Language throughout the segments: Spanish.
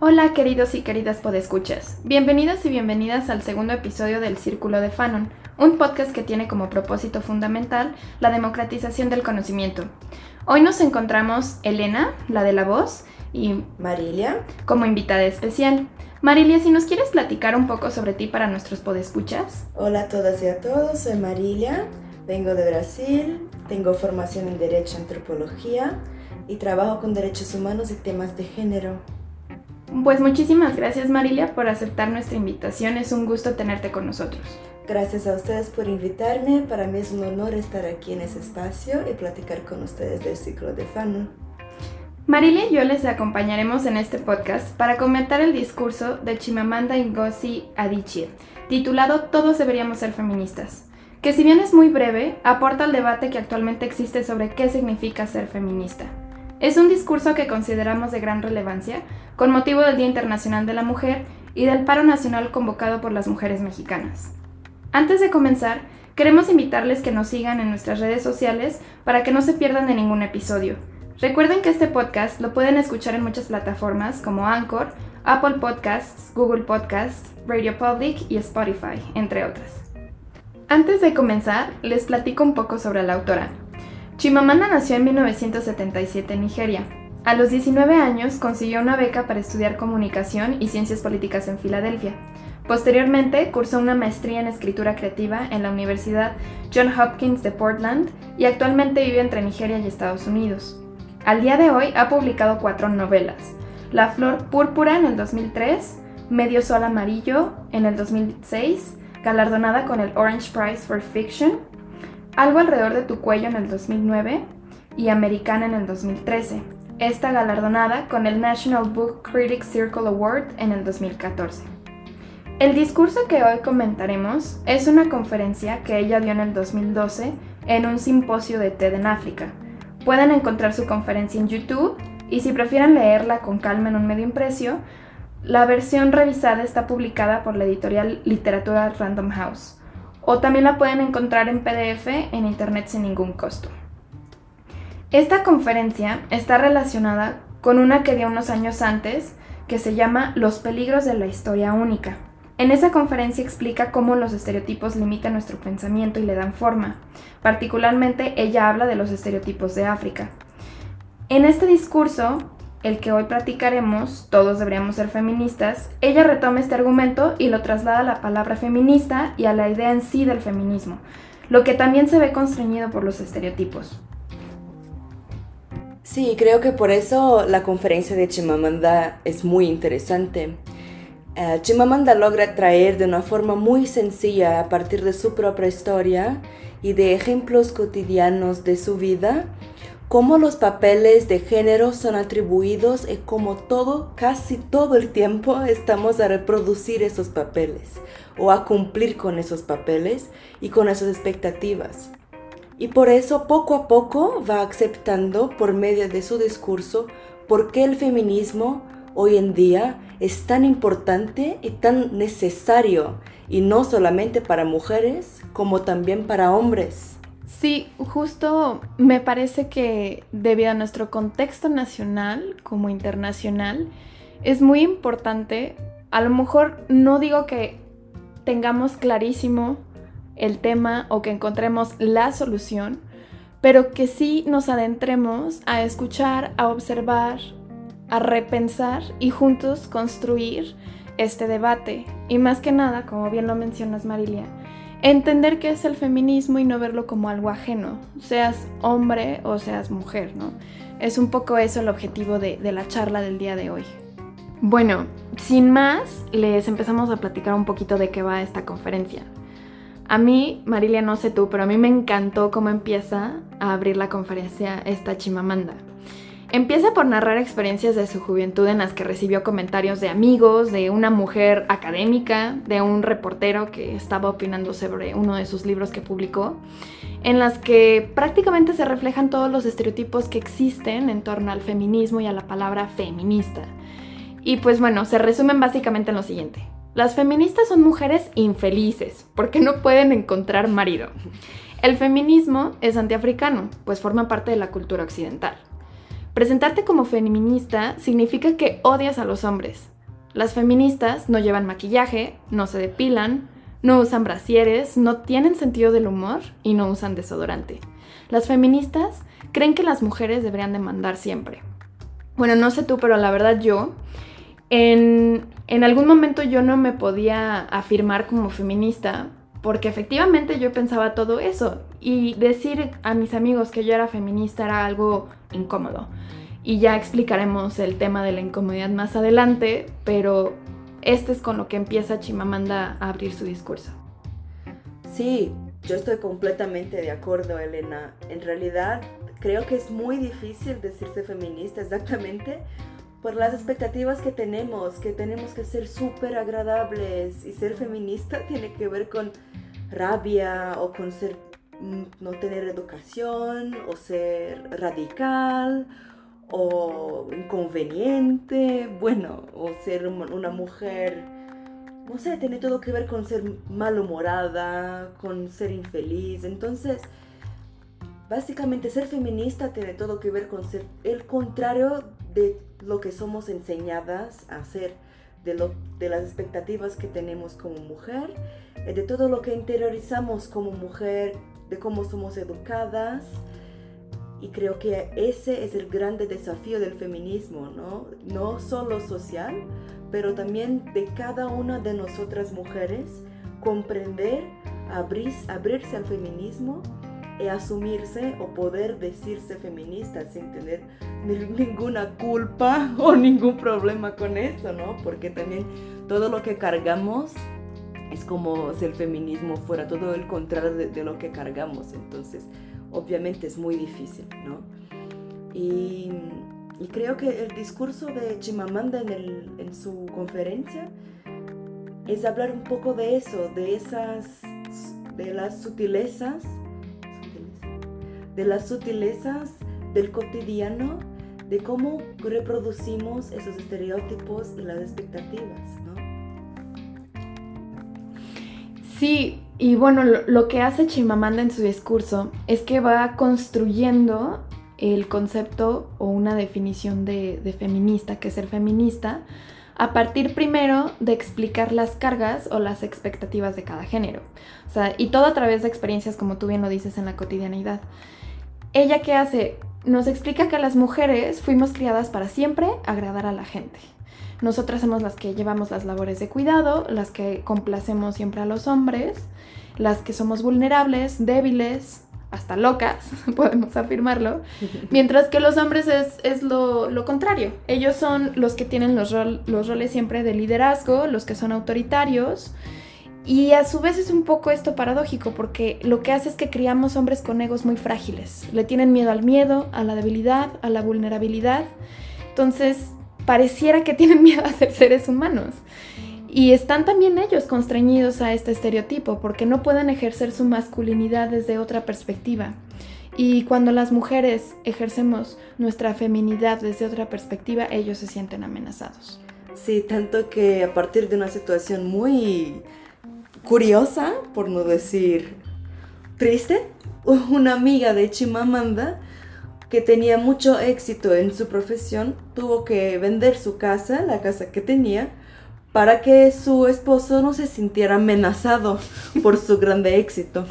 Hola queridos y queridas podescuchas, bienvenidas y bienvenidas al segundo episodio del Círculo de Fanon, un podcast que tiene como propósito fundamental la democratización del conocimiento. Hoy nos encontramos Elena, la de la voz, y Marilia como invitada especial. Marilia, si nos quieres platicar un poco sobre ti para nuestros podescuchas. Hola a todas y a todos, soy Marilia, vengo de Brasil, tengo formación en Derecho y Antropología y trabajo con derechos humanos y temas de género. Pues muchísimas gracias Marilia por aceptar nuestra invitación, es un gusto tenerte con nosotros. Gracias a ustedes por invitarme, para mí es un honor estar aquí en ese espacio y platicar con ustedes del ciclo de Fanon. Marilia y yo les acompañaremos en este podcast para comentar el discurso de Chimamanda Ngozi Adichie, titulado Todos deberíamos ser feministas, que si bien es muy breve, aporta al debate que actualmente existe sobre qué significa ser feminista. Es un discurso que consideramos de gran relevancia con motivo del Día Internacional de la Mujer y del paro nacional convocado por las mujeres mexicanas. Antes de comenzar, queremos invitarles que nos sigan en nuestras redes sociales para que no se pierdan de ningún episodio. Recuerden que este podcast lo pueden escuchar en muchas plataformas como Anchor, Apple Podcasts, Google Podcasts, Radio Public y Spotify, entre otras. Antes de comenzar, les platico un poco sobre la autora. Chimamanda nació en 1977 en Nigeria. A los 19 años consiguió una beca para estudiar comunicación y ciencias políticas en Filadelfia. Posteriormente cursó una maestría en escritura creativa en la Universidad John Hopkins de Portland y actualmente vive entre Nigeria y Estados Unidos. Al día de hoy ha publicado cuatro novelas. La Flor Púrpura en el 2003, Medio Sol Amarillo en el 2006, galardonada con el Orange Prize for Fiction, algo alrededor de tu cuello en el 2009 y Americana en el 2013. Esta galardonada con el National Book Critics Circle Award en el 2014. El discurso que hoy comentaremos es una conferencia que ella dio en el 2012 en un simposio de TED en África. Pueden encontrar su conferencia en YouTube y si prefieren leerla con calma en un medio impreso, la versión revisada está publicada por la editorial Literatura Random House o también la pueden encontrar en PDF en Internet sin ningún costo. Esta conferencia está relacionada con una que dio unos años antes que se llama Los peligros de la historia única. En esa conferencia explica cómo los estereotipos limitan nuestro pensamiento y le dan forma. Particularmente ella habla de los estereotipos de África. En este discurso el que hoy practicaremos, todos deberíamos ser feministas, ella retoma este argumento y lo traslada a la palabra feminista y a la idea en sí del feminismo, lo que también se ve constreñido por los estereotipos. Sí, creo que por eso la conferencia de Chimamanda es muy interesante. Uh, Chimamanda logra traer de una forma muy sencilla, a partir de su propia historia y de ejemplos cotidianos de su vida, cómo los papeles de género son atribuidos y cómo todo, casi todo el tiempo estamos a reproducir esos papeles o a cumplir con esos papeles y con esas expectativas. Y por eso poco a poco va aceptando por medio de su discurso por qué el feminismo hoy en día es tan importante y tan necesario, y no solamente para mujeres, como también para hombres. Sí, justo me parece que debido a nuestro contexto nacional como internacional, es muy importante, a lo mejor no digo que tengamos clarísimo el tema o que encontremos la solución, pero que sí nos adentremos a escuchar, a observar, a repensar y juntos construir este debate. Y más que nada, como bien lo mencionas Marilia, entender qué es el feminismo y no verlo como algo ajeno, seas hombre o seas mujer, ¿no? Es un poco eso el objetivo de, la charla del día de hoy. Bueno, sin más, les empezamos a platicar un poquito de qué va esta conferencia. A mí, Marilia, no sé tú, pero a mí me encantó cómo empieza a abrir la conferencia esta Chimamanda. Empieza por narrar experiencias de su juventud en las que recibió comentarios de amigos, de una mujer académica, de un reportero que estaba opinando sobre uno de sus libros que publicó, en las que prácticamente se reflejan todos los estereotipos que existen en torno al feminismo y a la palabra feminista. Y pues bueno, se resumen básicamente en lo siguiente. Las feministas son mujeres infelices porque no pueden encontrar marido. El feminismo es antiafricano, pues forma parte de la cultura occidental. Presentarte como feminista significa que odias a los hombres. Las feministas no llevan maquillaje, no se depilan, no usan brasieres, no tienen sentido del humor y no usan desodorante. Las feministas creen que las mujeres deberían demandar siempre. Bueno, no sé tú, pero la verdad yo, en, en algún momento yo no me podía afirmar como feminista porque efectivamente yo pensaba todo eso y decir a mis amigos que yo era feminista era algo incómodo. Y ya explicaremos el tema de la incomodidad más adelante, pero este es con lo que empieza Chimamanda a abrir su discurso. Sí, yo estoy completamente de acuerdo, Elena. En realidad, creo que es muy difícil decirse feminista exactamente por las expectativas que tenemos, que tenemos que ser súper agradables y ser feminista tiene que ver con rabia o con ser, no tener educación o ser radical o inconveniente, bueno, o ser una mujer, no sé, tiene todo que ver con ser malhumorada, con ser infeliz. Entonces, básicamente ser feminista tiene todo que ver con ser el contrario de lo que somos enseñadas a hacer, de, lo, de las expectativas que tenemos como mujer, eh, de todo lo que interiorizamos como mujer, de cómo somos educadas y creo que ese es el grande desafío del feminismo, ¿no? No solo social, pero también de cada una de nosotras mujeres, comprender, abrir, abrirse al feminismo y asumirse o poder decirse feminista sin tener ninguna culpa o ningún problema con eso, ¿no? Porque también todo lo que cargamos es como si el feminismo fuera todo el contrario de, lo que cargamos. Entonces, obviamente es muy difícil, ¿no? Y, creo que el discurso de Chimamanda en, su conferencia es hablar un poco de eso, de esas, de las sutilezas, de las sutilezas del cotidiano, de cómo reproducimos esos estereotipos y las expectativas, ¿no? Sí, y bueno, lo, que hace Chimamanda en su discurso es que va construyendo el concepto o una definición de, feminista, que es ser feminista, a partir primero de explicar las cargas o las expectativas de cada género. O sea, y todo a través de experiencias, como tú bien lo dices, en la cotidianidad. ¿Ella qué hace? Nos explica que las mujeres fuimos criadas para siempre agradar a la gente. Nosotras somos las que llevamos las labores de cuidado, las que complacemos siempre a los hombres, las que somos vulnerables, débiles, hasta locas, podemos afirmarlo, mientras que los hombres es, lo, contrario. Ellos son los que tienen los, los roles siempre de liderazgo, los que son autoritarios. Y a su vez es un poco esto paradójico porque lo que hace es que criamos hombres con egos muy frágiles. Le tienen miedo al miedo, a la debilidad, a la vulnerabilidad. Entonces pareciera que tienen miedo a ser seres humanos. Y están también ellos constreñidos a este estereotipo porque no pueden ejercer su masculinidad desde otra perspectiva. Y cuando las mujeres ejercemos nuestra feminidad desde otra perspectiva, ellos se sienten amenazados. Sí, tanto que a partir de una situación muy curiosa, por no decir triste, una amiga de Chimamanda que tenía mucho éxito en su profesión, tuvo que vender su casa, la casa que tenía, para que su esposo no se sintiera amenazado por su grande éxito.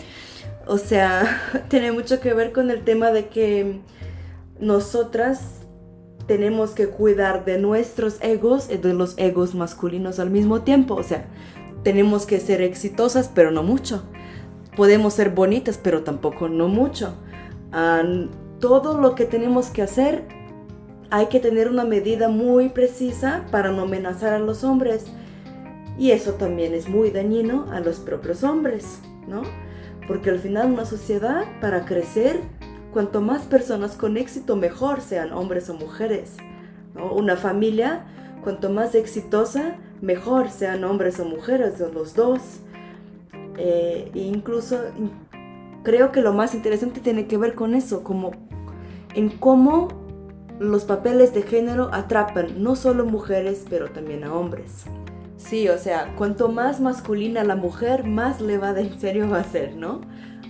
O sea, tiene mucho que ver con el tema de que nosotras tenemos que cuidar de nuestros egos y de los egos masculinos al mismo tiempo. O sea, tenemos que ser exitosas, pero no mucho. Podemos ser bonitas, pero tampoco no mucho. Ah, todo lo que tenemos que hacer hay que tener una medida muy precisa para no amenazar a los hombres. Y eso también es muy dañino a los propios hombres, ¿no? Porque al final una sociedad, para crecer, cuanto más personas con éxito, mejor sean hombres o mujeres. Una familia, cuanto más exitosa, mejor sean hombres o mujeres, o los dos. Eh, incluso creo que lo más interesante tiene que ver con eso, como en cómo los papeles de género atrapan no solo mujeres, pero también a hombres. Sí, o sea, cuanto más masculina la mujer, más le va de en serio va a ser, ¿no?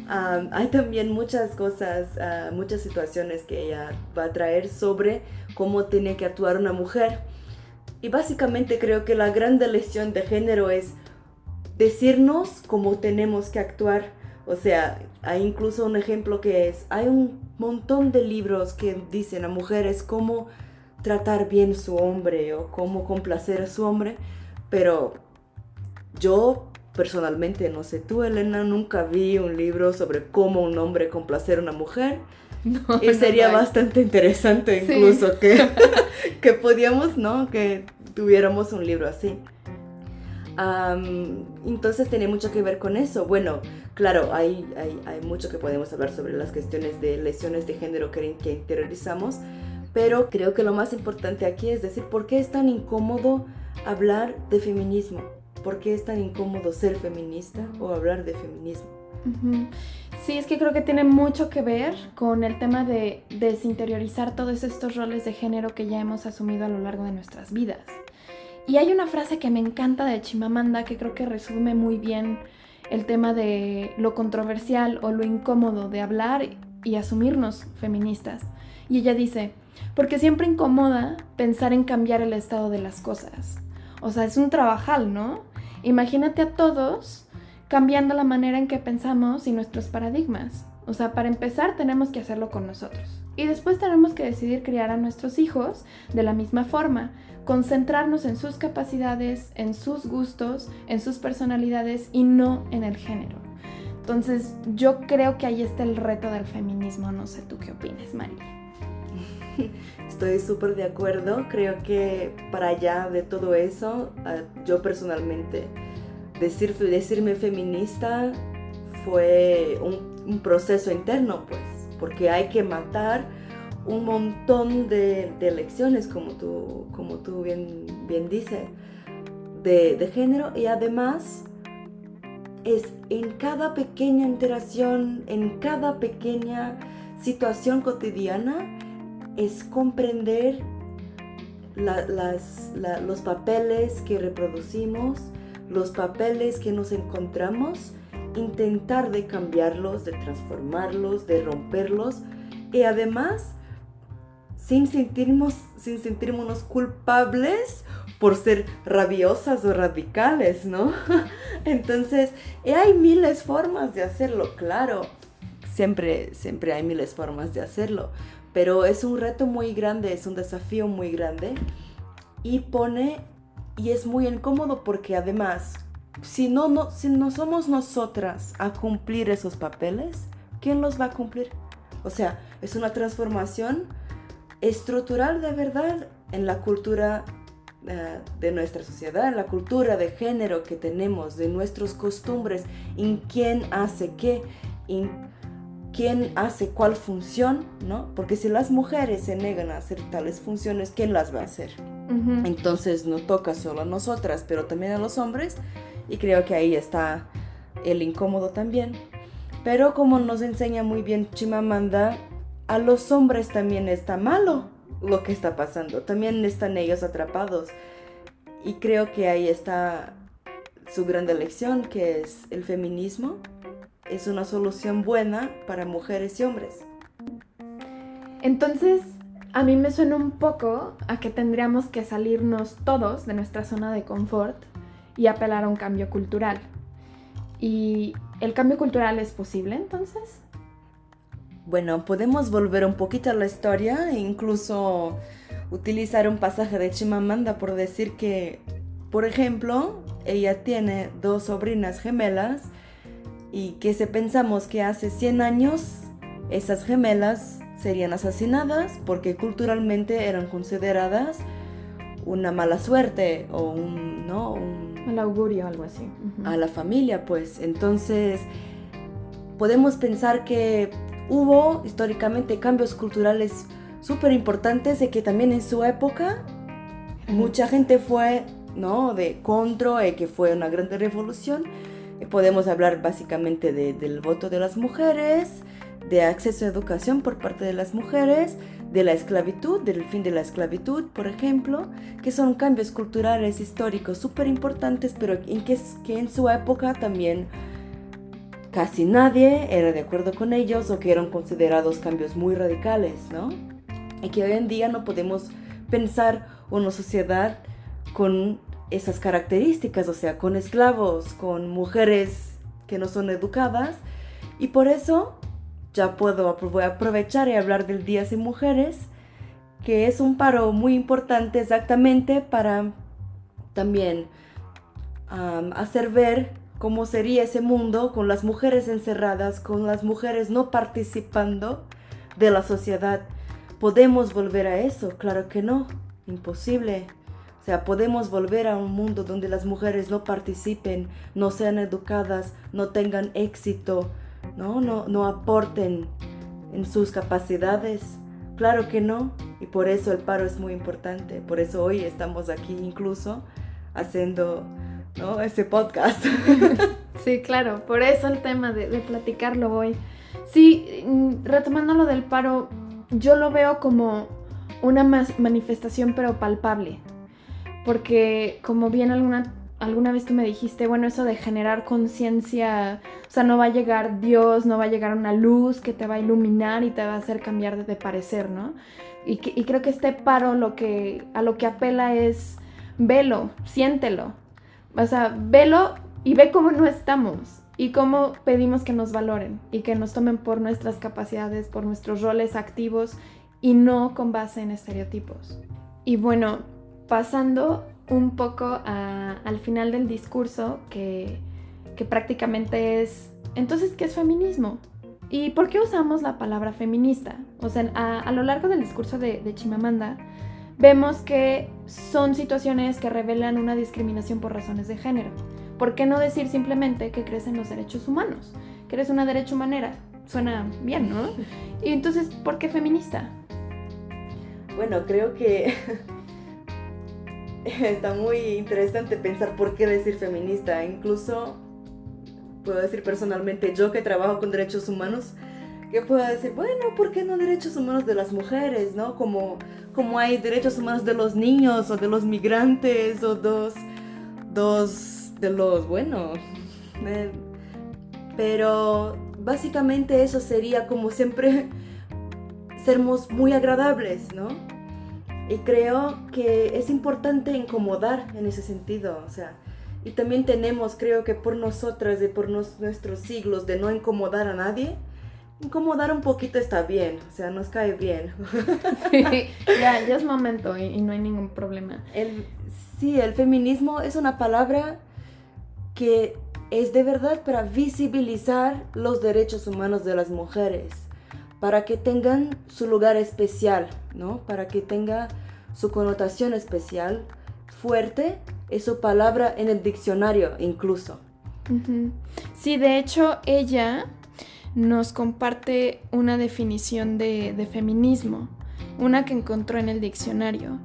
hay también muchas cosas, ah, muchas situaciones que ella va a traer sobre cómo tiene que actuar una mujer. Y básicamente creo que la gran lección de género es decirnos cómo tenemos que actuar. O sea, hay incluso un ejemplo que es, hay un montón de libros que dicen a mujeres cómo tratar bien su hombre o cómo complacer a su hombre, pero yo personalmente, no sé, tú Elena, nunca vi un libro sobre cómo un hombre complacer a una mujer. y sería bastante interesante incluso que, que podíamos, ¿no? Que tuviéramos un libro así. entonces tiene mucho que ver con eso. Bueno, claro, hay, hay, hay, mucho que podemos hablar sobre las cuestiones de lesiones de género que, que interiorizamos, pero creo que lo más importante aquí es decir, ¿por qué es tan incómodo hablar de feminismo? ¿Por qué es tan incómodo ser feminista o hablar de feminismo? Sí, es que creo que tiene mucho que ver con el tema de desinteriorizar todos estos roles de género que ya hemos asumido a lo largo de nuestras vidas. Y hay una frase que me encanta de Chimamanda que creo que resume muy bien el tema de lo controversial o lo incómodo de hablar y asumirnos feministas. Y ella dice, porque siempre incomoda pensar en cambiar el estado de las cosas. O sea, es un trabajal, ¿no? Imagínate a todos cambiando la manera en que pensamos y nuestros paradigmas. O sea, para empezar tenemos que hacerlo con nosotros. Y después tenemos que decidir criar a nuestros hijos de la misma forma, concentrarnos en sus capacidades, en sus gustos, en sus personalidades y no en el género. Entonces yo creo que ahí está el reto del feminismo. No sé tú qué opinas, María. Estoy súper de acuerdo. Creo que para allá de todo eso, ah, yo personalmente, decir, decirme feminista fue un, proceso interno, pues, porque hay que matar un montón de, lecciones, como tú, como tú bien, bien dices, de, de género. Y además es en cada pequeña interacción, en cada pequeña situación cotidiana, es comprender los papeles que reproducimos, los papeles que nos encontramos, intentar de cambiarlos, de transformarlos, de romperlos y además sin sentirnos, sin sentirnos culpables por ser rabiosas o radicales, ¿no? Entonces, hay miles formas de hacerlo, claro. Siempre, siempre hay miles formas de hacerlo pero es un reto muy grande, es un desafío muy grande y pone y es muy incómodo porque además si no, no, si no somos nosotras a cumplir esos papeles, ¿quién los va a cumplir? O sea, es una transformación estructural de verdad en la cultura eh, de nuestra sociedad, en la cultura de género que tenemos, de nuestras costumbres, en quién hace qué, quién hace cuál función, ¿no? Porque si las mujeres se negan a hacer tales funciones, ¿quién las va a hacer? Entonces no toca solo a nosotras, pero también a los hombres, y creo que ahí está el incómodo también. Pero como nos enseña muy bien Chimamanda, a los hombres también está malo lo que está pasando, también están ellos atrapados. Y creo que ahí está su gran elección, que es el feminismo, es una solución buena para mujeres y hombres. Entonces, a mí me suena un poco a que tendríamos que salirnos todos de nuestra zona de confort y apelar a un cambio cultural. ¿Y el cambio cultural es posible entonces? Bueno, podemos volver un poquito a la historia e incluso utilizar un pasaje de Chimamanda por decir que, por ejemplo, ella tiene dos sobrinas gemelas y que si pensamos que hace 100 años esas gemelas serían asesinadas porque culturalmente eran consideradas una mala suerte o un, ¿no? un augurio, algo así. A la familia, pues. Entonces, podemos pensar que hubo históricamente cambios culturales súper importantes de que también en su época mucha gente fue, ¿no? De contra, y que fue una gran revolución Podemos hablar básicamente del voto de las mujeres, de acceso a educación por parte de las mujeres, de la esclavitud, del fin de la esclavitud, por ejemplo, que son cambios culturales históricos súper importantes, pero en que, que en su época también casi nadie era de acuerdo con ellos o que eran considerados cambios muy radicales, ¿no? Y que hoy en día no podemos pensar una sociedad con esas características, o sea, con esclavos, con mujeres que no son educadas. Y por eso ya puedo aprovechar y hablar del Día Sin Mujeres, que es un paro muy importante exactamente para también hacer ver cómo sería ese mundo con las mujeres encerradas, con las mujeres no participando de la sociedad. ¿Podemos volver a eso? Claro que no, imposible. O sea, podemos volver a un mundo donde las mujeres no participen, no sean educadas, no tengan éxito, no, no, no aporten en sus capacidades. Claro que no, y por eso el paro es muy importante. Por eso hoy estamos aquí incluso haciendo ¿no? Ese podcast. sí, claro, por eso el tema de, platicarlo hoy. Sí, mm, retomando lo del paro, yo lo veo como una manifestación pero palpable. Porque como bien alguna, alguna vez tú me dijiste, bueno, eso de generar conciencia, o sea, no va a llegar Dios, no va a llegar una luz que te va a iluminar y te va a hacer cambiar de, parecer, ¿no? Y, y creo que este paro lo que, a lo que apela es, velo, siéntelo, o sea, velo y ve cómo no estamos y cómo pedimos que nos valoren y que nos tomen por nuestras capacidades, por nuestros roles activos y no con base en estereotipos. Y bueno, pasando un poco al final del discurso, que, prácticamente es, entonces, ¿qué es feminismo? ¿Y por qué usamos la palabra feminista? O sea, a, lo largo del discurso de, de Chimamanda, vemos que son situaciones que revelan una discriminación por razones de género. ¿Por qué no decir simplemente que crees en los derechos humanos? Que eres una derecho humanera. Suena bien, ¿no? Y entonces, ¿por qué feminista? Bueno, creo que está muy interesante pensar por qué decir feminista. Incluso, puedo decir personalmente, yo que trabajo con derechos humanos, que pueda decir, bueno, ¿por qué no derechos humanos de las mujeres, no? Como, como hay derechos humanos de los niños o de los migrantes o dos, dos de los, bueno, eh, pero básicamente eso sería como siempre sermos muy agradables, ¿no? Y creo que es importante incomodar en ese sentido, o sea, y también tenemos, creo que por nosotras y por nuestros siglos de no incomodar a nadie, incomodar un poquito está bien, o sea, nos cae bien. Sí, ya, ya es momento y, no hay ningún problema. El, sí, el feminismo es una palabra que es de verdad para visibilizar los derechos humanos de las mujeres, para que tengan su lugar especial, ¿no? Para que tenga su connotación especial, fuerte, es su palabra en el diccionario incluso. Sí, de hecho, ella nos comparte una definición de, feminismo, una que encontró en el diccionario.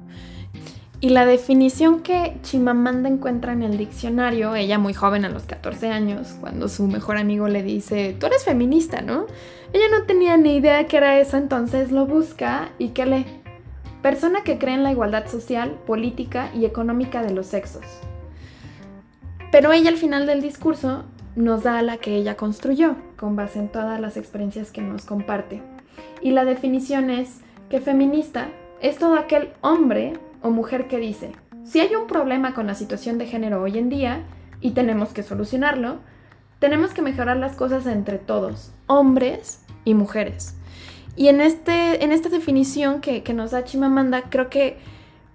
Y la definición que Chimamanda encuentra en el diccionario, ella muy joven a los 14 años, cuando su mejor amigo le dice, tú eres feminista, ¿no? Ella no tenía ni idea que era eso, entonces lo busca y que lee. Persona que cree en la igualdad social, política y económica de los sexos. Pero ella al final del discurso nos da la que ella construyó, con base en todas las experiencias que nos comparte. Y la definición es que feminista es todo aquel hombre o mujer que dice, si hay un problema con la situación de género hoy en día y tenemos que solucionarlo, tenemos que mejorar las cosas entre todos, hombres y mujeres. Y en, este, en esta definición que, que nos da Chimamanda, creo que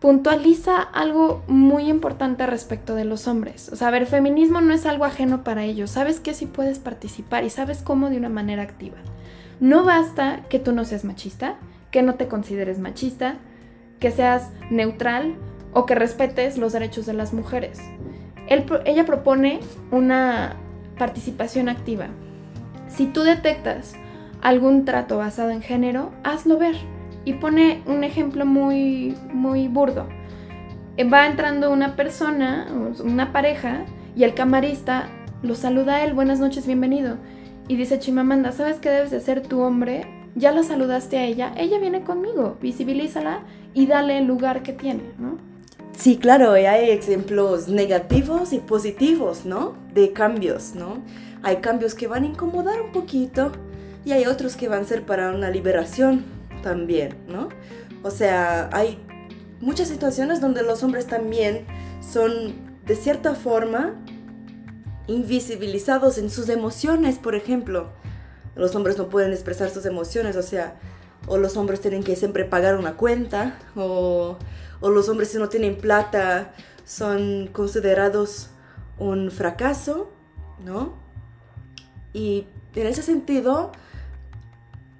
puntualiza algo muy importante respecto de los hombres. O sea, a ver, feminismo no es algo ajeno para ellos. Sabes que sí puedes participar y sabes cómo de una manera activa. No basta que tú no seas machista, que no te consideres machista, que seas neutral o que respetes los derechos de las mujeres. ella propone una participación activa. Si tú detectas algún trato basado en género, hazlo ver y pone un ejemplo muy, muy burdo. Eh, va entrando una persona, una pareja, y el camarista lo saluda a él, buenas noches, bienvenido. Y dice Chimamanda, ¿sabes qué debes de ser tu hombre? Ya la saludaste a ella, ella viene conmigo, visibilízala y dale el lugar que tiene, ¿no? Sí, claro, hay ejemplos negativos y positivos, ¿no? De cambios, ¿no? hay cambios que van a incomodar un poquito y hay otros que van a ser para una liberación también, ¿no? O sea, hay muchas situaciones donde los hombres también son de cierta forma invisibilizados en sus emociones, por ejemplo. Los hombres no pueden expresar sus emociones, o sea, o los hombres tienen que siempre pagar una cuenta, o, o los hombres si no tienen plata son considerados un fracaso, ¿no? Y en ese sentido,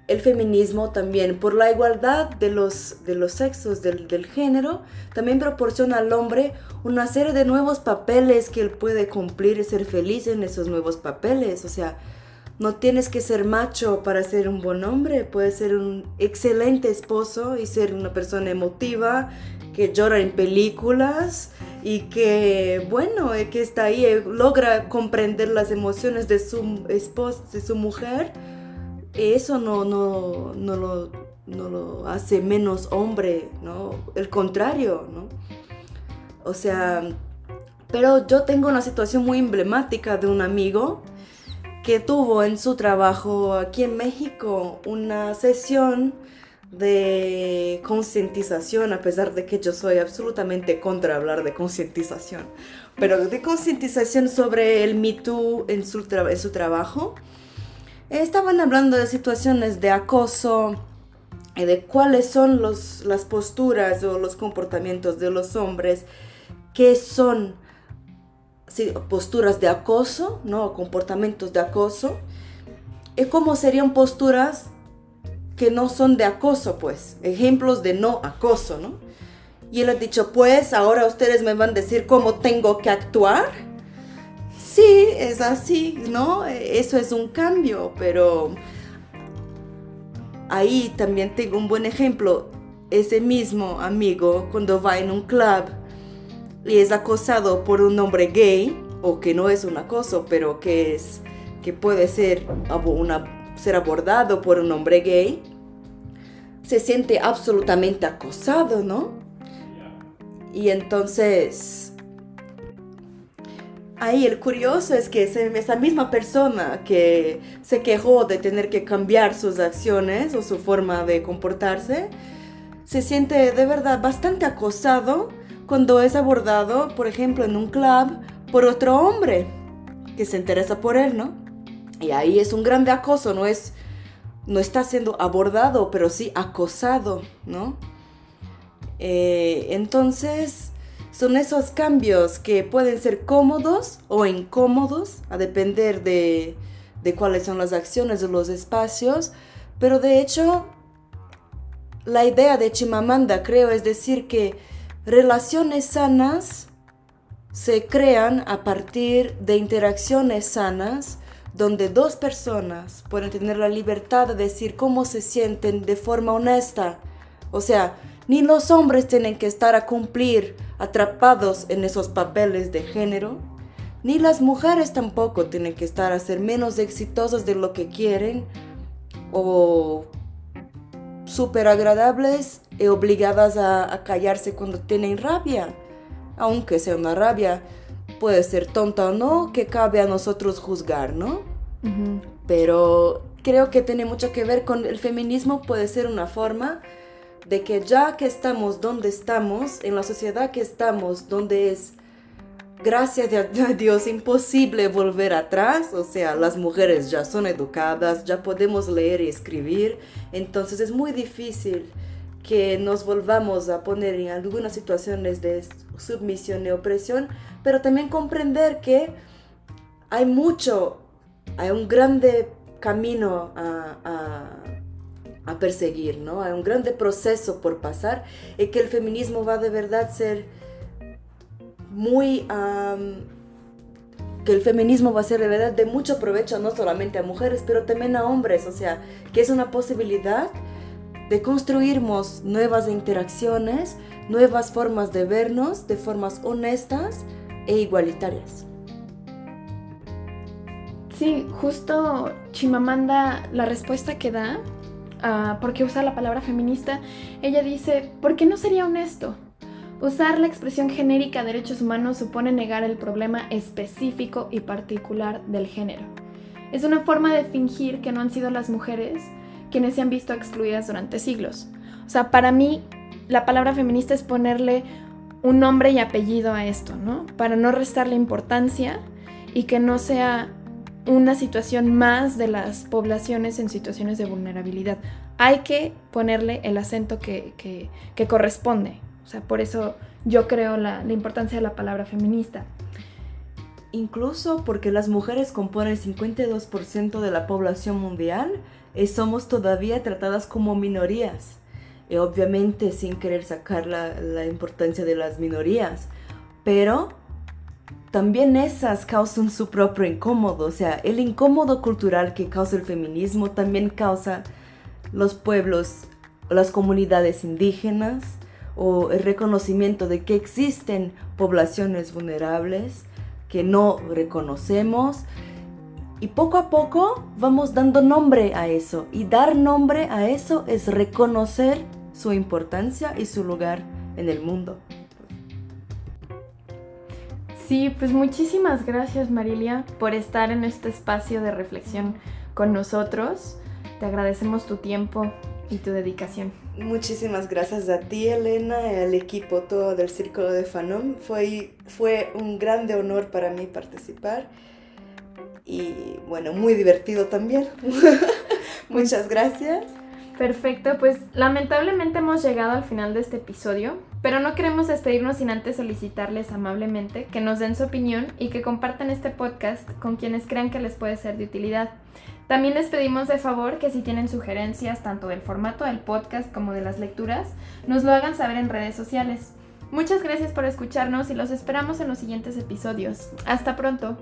el feminismo también, por la igualdad de los, de los sexos, del, del, género, también proporciona al hombre una serie de nuevos papeles que él puede cumplir y ser feliz en esos nuevos papeles. O sea, no tienes que ser macho para ser un buen hombre, puedes ser un excelente esposo y ser una persona emotiva, que llora en películas y que, bueno, que está ahí, logra comprender las emociones de su esposa, de su mujer eso no, no, no, lo, no lo hace menos hombre, ¿no? El contrario, ¿no? O sea, pero yo tengo una situación muy emblemática de un amigo que tuvo en su trabajo aquí en México una sesión de concientización, a pesar de que yo soy absolutamente contra hablar de concientización, pero de concientización sobre el Me Too en su, en su trabajo. Estaban hablando de situaciones de acoso, y de cuáles son los, las posturas o los comportamientos de los hombres que son posturas de acoso, ¿no? comportamientos de acoso, y cómo serían posturas que no son de acoso, pues, ejemplos de no acoso, ¿no? Y él ha dicho, pues, ahora ustedes me van a decir cómo tengo que actuar sí, es así, ¿no? Eso es un cambio, pero ahí también tengo un buen ejemplo. Ese mismo amigo cuando va en un club y es acosado por un hombre gay, o que no es un acoso, pero que es que puede ser, ser abordado por un hombre gay, se siente absolutamente acosado, ¿no? Y entonces Ahí el curioso es que esa misma persona que se quejó de tener que cambiar sus acciones o su forma de comportarse, se siente de verdad bastante acosado cuando es abordado, por ejemplo, en un club por otro hombre que se interesa por él, ¿no? Y ahí es un grande acoso, no es no está siendo abordado, pero sí acosado, ¿no? Eh, entonces, son esos cambios que pueden ser cómodos o incómodos, a depender de, cuáles son las acciones o los espacios, pero de hecho la idea de Chimamanda creo es decir que relaciones sanas se crean a partir de interacciones sanas donde dos personas pueden tener la libertad de decir cómo se sienten de forma honesta. O sea, ni los hombres tienen que estar a cumplir atrapados en esos papeles de género, ni las mujeres tampoco tienen que estar a ser menos exitosas de lo que quieren o súper agradables y obligadas a, callarse cuando tienen rabia, aunque sea una rabia, puede ser tonta o no, que cabe a nosotros juzgar, ¿no? Pero creo que tiene mucho que ver con el feminismo, puede ser una forma de que ya que estamos donde estamos, en la sociedad que estamos, donde es, gracias a Dios, imposible volver atrás, o sea, las mujeres ya son educadas, ya podemos leer y escribir, entonces es muy difícil que nos volvamos a poner en algunas situaciones de submisión y opresión, pero también comprender que hay mucho, hay un grande camino a a perseguir, ¿no? Hay un grande proceso por pasar y que el feminismo va de verdad ser muy... que el feminismo va a ser de verdad de mucho provecho no solamente a mujeres, pero también a hombres, o sea, que es una posibilidad de construirnos nuevas interacciones, nuevas formas de vernos de formas honestas e igualitarias. Sí, justo Chimamanda, la respuesta que da Ah, porque usa la palabra feminista, ella dice, ¿por qué no sería honesto? Usar la expresión genérica derechos humanos supone negar el problema específico y particular del género. es una forma de fingir que no han sido las mujeres quienes se han visto excluidas durante siglos. O sea, para mí la palabra feminista es ponerle un nombre y apellido a esto, ¿no? Para no restarle importancia y que no sea una situación más de las poblaciones en situaciones de vulnerabilidad. Hay que ponerle el acento que, corresponde. O sea, por eso yo creo la, la importancia de la palabra feminista. Incluso porque las mujeres componen el 52% de la población mundial y somos todavía tratadas como minorías. Y obviamente sin querer sacar la, la importancia de las minorías, pero también esas causan su propio incómodo. O sea, el incómodo cultural que causa el feminismo también causa los pueblos, las comunidades indígenas o el reconocimiento de que existen poblaciones vulnerables que no reconocemos. Y poco a poco vamos dando nombre a eso. Y dar nombre a eso es reconocer su importancia y su lugar en el mundo. Sí, pues muchísimas gracias Marilia por estar en este espacio de reflexión con nosotros. Te agradecemos tu tiempo y tu dedicación. Muchísimas gracias a ti, Elena, y al equipo todo del Círculo de Fanom. Fue, fue un grande honor para mí participar y bueno, muy divertido también. Muchas gracias. Perfecto, pues lamentablemente hemos llegado al final de este episodio, pero no queremos despedirnos sin antes solicitarles amablemente que nos den su opinión y que compartan este podcast con quienes crean que les puede ser de utilidad. También les pedimos de favor que si tienen sugerencias tanto del formato del podcast como de las lecturas, nos lo hagan saber en redes sociales. Muchas gracias por escucharnos y los esperamos en los siguientes episodios. Hasta pronto.